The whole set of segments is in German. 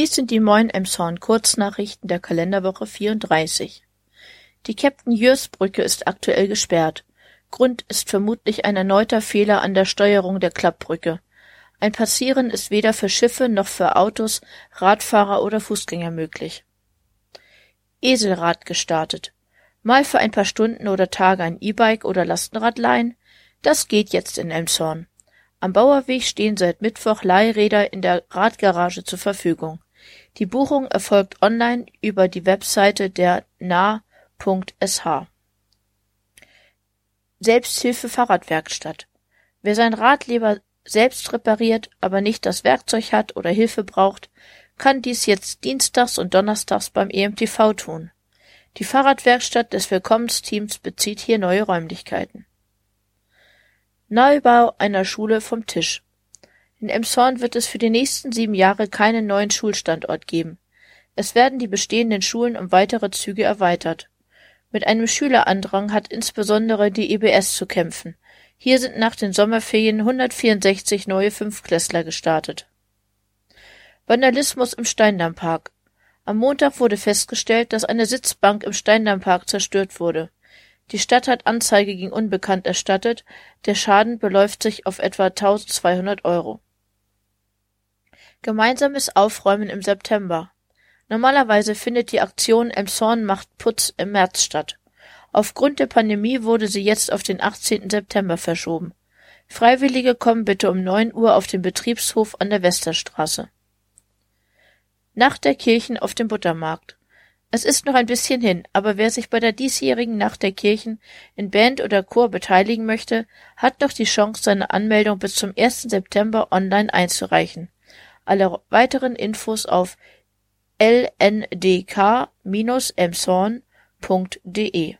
Dies sind die Moin Emshorn Kurznachrichten der Kalenderwoche 34. Die Captain Jörs Brücke ist aktuell gesperrt. Grund ist vermutlich ein erneuter Fehler an der Steuerung der Klappbrücke. Ein Passieren ist weder für Schiffe noch für Autos, Radfahrer oder Fußgänger möglich. Eselrad gestartet. Mal für ein paar Stunden oder Tage ein E-Bike oder Lastenrad leihen? Das geht jetzt in Elmshorn. Am Bauerweg stehen seit Mittwoch Leihräder in der Radgarage zur Verfügung. Die Buchung erfolgt online über die Webseite der nah.sh. Selbsthilfe Fahrradwerkstatt. Wer sein Rad lieber selbst repariert, aber nicht das Werkzeug hat oder Hilfe braucht, kann dies jetzt dienstags und donnerstags beim EMTV tun. Die Fahrradwerkstatt des Willkommensteams bezieht hier neue Räumlichkeiten. Neubau einer Schule vom Tisch. In Emshorn wird es für die nächsten sieben Jahre keinen neuen Schulstandort geben. Es werden die bestehenden Schulen um weitere Züge erweitert. Mit einem Schülerandrang hat insbesondere die EBS zu kämpfen. Hier sind nach den Sommerferien 164 neue Fünftklässler gestartet. Vandalismus im Steindammpark. Am Montag wurde festgestellt, dass eine Sitzbank im Steindammpark zerstört wurde. Die Stadt hat Anzeige gegen Unbekannt erstattet, der Schaden beläuft sich auf etwa 1200 Euro. Gemeinsames Aufräumen im September. Normalerweise findet die Aktion Emshorn macht Putz im März statt. Aufgrund der Pandemie wurde sie jetzt auf den 18. September verschoben. Freiwillige kommen bitte um 9 Uhr auf den Betriebshof an der Westerstraße. Nacht der Kirchen auf dem Buttermarkt. Es ist noch ein bisschen hin, aber wer sich bei der diesjährigen Nacht der Kirchen in Band oder Chor beteiligen möchte, hat noch die Chance, seine Anmeldung bis zum 1. September online einzureichen. Alle weiteren Infos auf lndk-emshorn.de.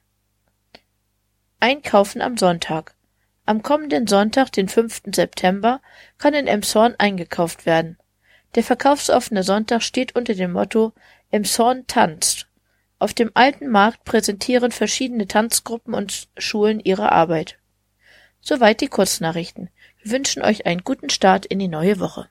Einkaufen am Sonntag. Am kommenden Sonntag, den 5. September, kann in Emshorn eingekauft werden. Der verkaufsoffene Sonntag steht unter dem Motto Emshorn tanzt. Auf dem alten Markt präsentieren verschiedene Tanzgruppen und Schulen ihre Arbeit. Soweit die Kurznachrichten. Wir wünschen euch einen guten Start in die neue Woche.